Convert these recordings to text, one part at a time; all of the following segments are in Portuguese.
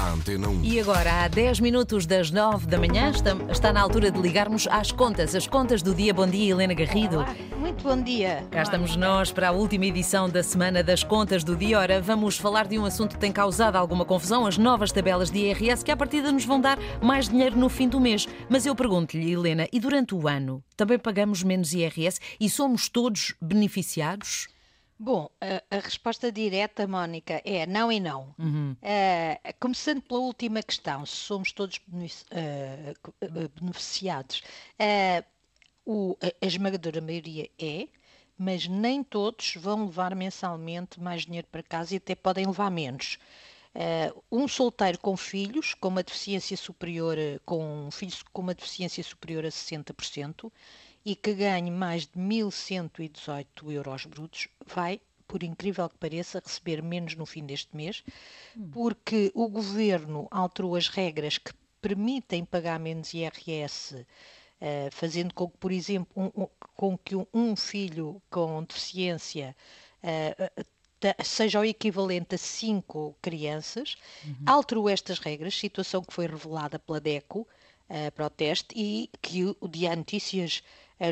à Antena 1. E agora, há 10 minutos das 9 da manhã, está, está na altura de ligarmos às contas. As contas do dia. Bom dia, Helena Garrido. Olá, muito bom dia. Cá estamos nós para a última edição da semana das contas do dia. Ora, vamos falar de um assunto que tem causado alguma confusão, as novas tabelas de IRS, que à partida nos vão dar mais dinheiro no fim do mês. Mas eu pergunto-lhe, Helena, e durante o ano também pagamos menos IRS e somos todos beneficiados? Bom, a, a, resposta direta, Mónica, é não e não. Uhum. Uh, começando pela última questão, se somos todos uh, beneficiados, uh, o, a, esmagadora maioria é, mas nem todos vão levar mensalmente mais dinheiro para casa e até podem levar menos. Uh, um solteiro com filhos com uma deficiência superior, com filhos com uma deficiência superior a 60%, e que ganhe mais de 1.118 euros brutos vai, por incrível que pareça, receber menos no fim deste mês, porque o governo alterou as regras que permitem pagar menos IRS. Uh, eh, fazendo com que, por exemplo, um, um, com que um filho com deficiência uh, seja o equivalente a cinco crianças, uhum. alterou estas regras, situação que foi revelada pela DECO uh, para o teste e que o Dia Notícias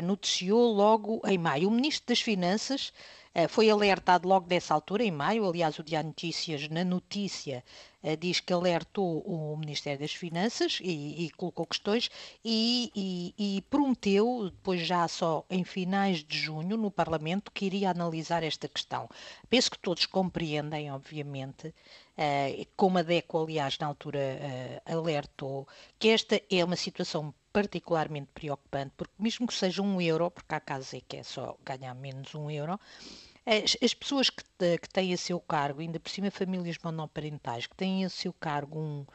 noticiou logo em maio. O Ministro das Finanças eh, foi alertado logo dessa altura, em maio, aliás, o Diário Notícias, na notícia, eh, diz que alertou o Ministério das Finanças e, e colocou questões e, e, e, prometeu, depois já só em finais de junho, no Parlamento, que iria analisar esta questão. Penso que todos compreendem, obviamente, como a DECO, aliás, na altura alertou, que esta é uma situação particularmente preocupante, porque mesmo que seja um euro, porque há casos em que é só ganhar menos um euro, as, as pessoas que, que, têm a seu cargo, ainda por cima famílias monoparentais, que têm a seu cargo um,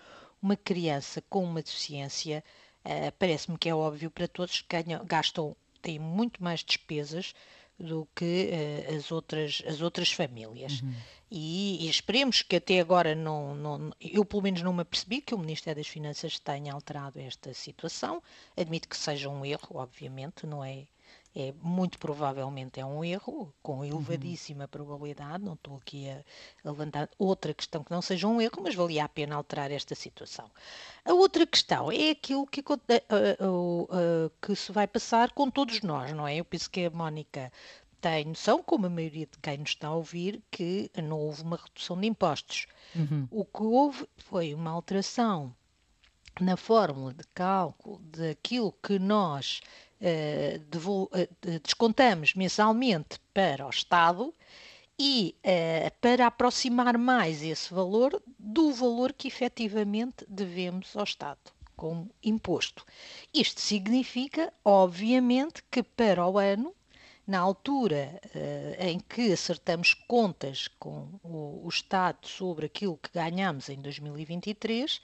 uma criança com uma deficiência, uh, parece-me que é óbvio para todos que ganham, gastam, têm muito mais despesas do que uh, as, outras, as outras famílias. Uhum. E, e, esperemos que até agora não, não, eu pelo menos não me apercebi que o Ministério das Finanças tenha alterado esta situação. Admito que seja um erro, obviamente, não é é muito provavelmente é um erro, com elevadíssima uhum. probabilidade, não estou aqui a, a, levantar outra questão que não seja um erro, mas valia a pena alterar esta situação. A outra questão é aquilo que, uh, uh, uh, que se vai passar com todos nós, não é? Eu penso que a Mónica tem noção, como a maioria de quem nos está a ouvir, que não houve uma redução de impostos. Uhum. O que houve foi uma alteração na fórmula de cálculo daquilo que nós descontamos mensalmente para o Estado e uh, para aproximar mais esse valor do valor que efetivamente devemos ao Estado como imposto. Isto significa, obviamente, que para o ano, na altura em que acertamos contas com o, Estado sobre aquilo que ganhamos em 2023, uh,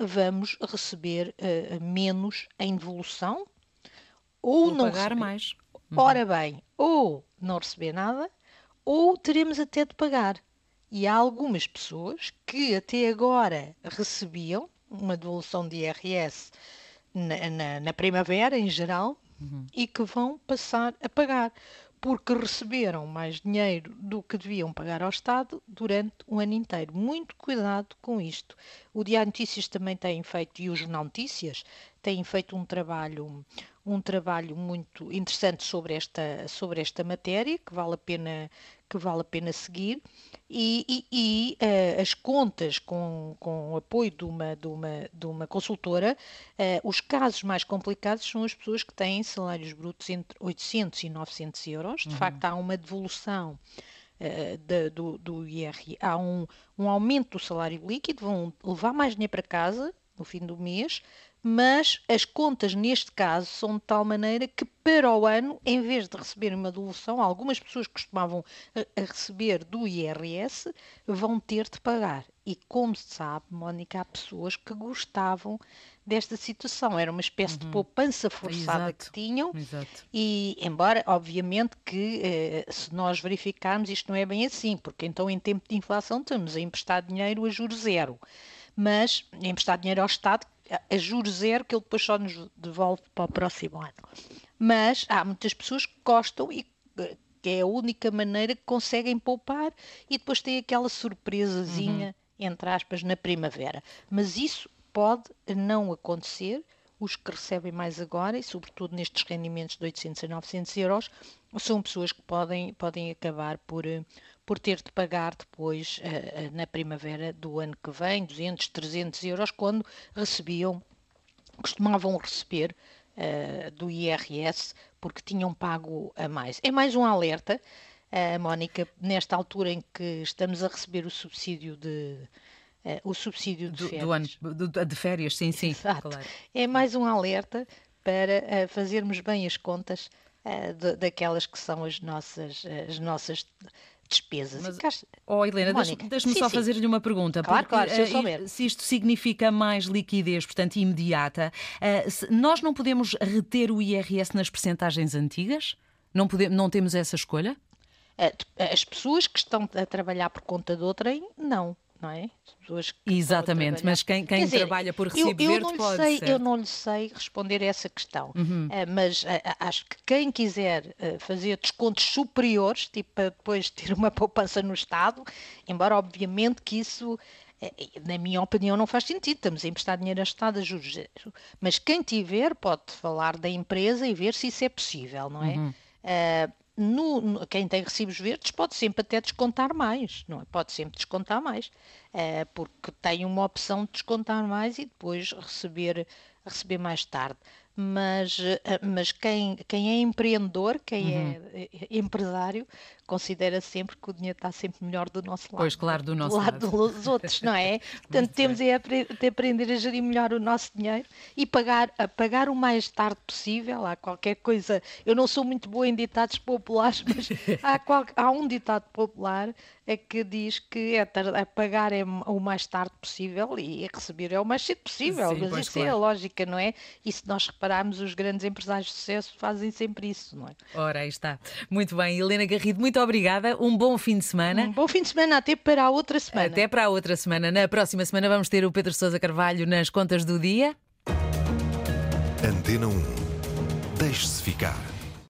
vamos receber menos em devolução ou Vou não pagar receber. mais. Uhum. Ora bem, ou não receber nada, ou teremos até de pagar. E há algumas pessoas que até agora recebiam uma devolução de IRS na, na, na primavera, em geral, uhum. e que vão passar a pagar porque receberam mais dinheiro do que deviam pagar ao Estado durante um ano inteiro. Muito cuidado com isto. O Diário Notícias também tem feito, e o Jornal Notícias, têm feito um trabalho, um trabalho muito interessante sobre esta, sobre esta matéria, que vale a pena, que vale a pena seguir, e, e, e uh, as contas com, com o apoio de uma, de uma, de uma consultora, uh, os casos mais complicados são as pessoas que têm salários brutos entre 800 e 900 euros, de uhum. facto há uma devolução De, do, do IR, há um, um aumento do salário líquido, vão levar mais dinheiro para casa no fim do mês, mas as contas neste caso são de tal maneira que para o ano, em vez de receberem uma devolução, algumas pessoas que costumavam a, a receber do IRS vão ter de pagar. E como se sabe, Mónica, há pessoas que gostavam desta situação. Era uma espécie uhum. de poupança forçada Exato. que tinham. Exato. E, embora, obviamente, que eh, se nós verificarmos, isto não é bem assim, porque então, em tempo de inflação, estamos a emprestar dinheiro a juros zero. Mas emprestar dinheiro ao Estado a juros zero que ele depois só nos devolve para o próximo ano. Mas há muitas pessoas que gostam e que é a única maneira que conseguem poupar e depois tem aquela surpresazinha uhum. Entre aspas, na primavera. Mas isso pode não acontecer. Os que recebem mais agora, e sobretudo nestes rendimentos de 800 a 900 euros, são pessoas que podem, podem acabar por, por ter de pagar depois, uh, na primavera do ano que vem, 200, 300 euros, quando recebiam, costumavam receber do IRS, porque tinham pago a mais. É mais um alerta, uh, Mónica, nesta altura em que estamos a receber o subsídio de Uh, o subsídio de do, férias. Do ano, do, de férias, sim, sim. Exato. Claro. É mais um alerta para uh, fazermos bem as contas uh, de, daquelas que são as nossas, as nossas despesas. Mas, oh, Helena, deixa-me deixa só fazer-lhe uma pergunta. Claro, porque, claro, se eu souber. Se isto significa mais liquidez, portanto, imediata, nós não podemos reter o IRS nas percentagens antigas? Não, podemos, não temos essa escolha? As pessoas que estão a trabalhar por conta de outrem, não não é? pessoas que Exatamente, mas quem, quem dizer, trabalha por recibo eu, eu verde pode sei. Eu não lhe sei responder a essa questão, uhum. uh, mas uh, acho que quem quiser uh, fazer descontos superiores, tipo para depois ter uma poupança no Estado, embora obviamente que isso na minha opinião, não faz sentido. Estamos a emprestar dinheiro a Estado a juros zero. Mas quem tiver pode falar da empresa e ver se isso é possível, não é? Uhum. Uh, no, no, quem tem recibos verdes pode sempre até descontar mais, não é? Pode sempre descontar mais, é, porque tem uma opção de descontar mais e depois receber, receber mais tarde mas, eh, mas quem, quem é empreendedor, quem uhum. é empresário, considera sempre que o dinheiro está sempre melhor do nosso lado. Pois, claro, do nosso do lado. lado dos outros, não é? Portanto, temos é de aprender a gerir melhor o nosso dinheiro e pagar, a pagar o mais tarde possível. Há qualquer coisa. Eu não sou muito boa em ditados populares, mas há, qual, há um ditado popular é que diz que é, é pagar é o mais tarde possível e receber é o mais cedo possível. Sim, mas isso claro. é a lógica, não é? E se nós repararmos, os grandes empresários de sucesso fazem sempre isso, não é? Ora, aí está. Muito bem. Helena Garrido, muito obrigada. Um bom fim de semana. Um bom fim de semana, até para a outra semana. Até para a outra semana. Na próxima semana vamos ter o Pedro Sousa Carvalho nas contas do dia. Antena 1. Deixe-se ficar.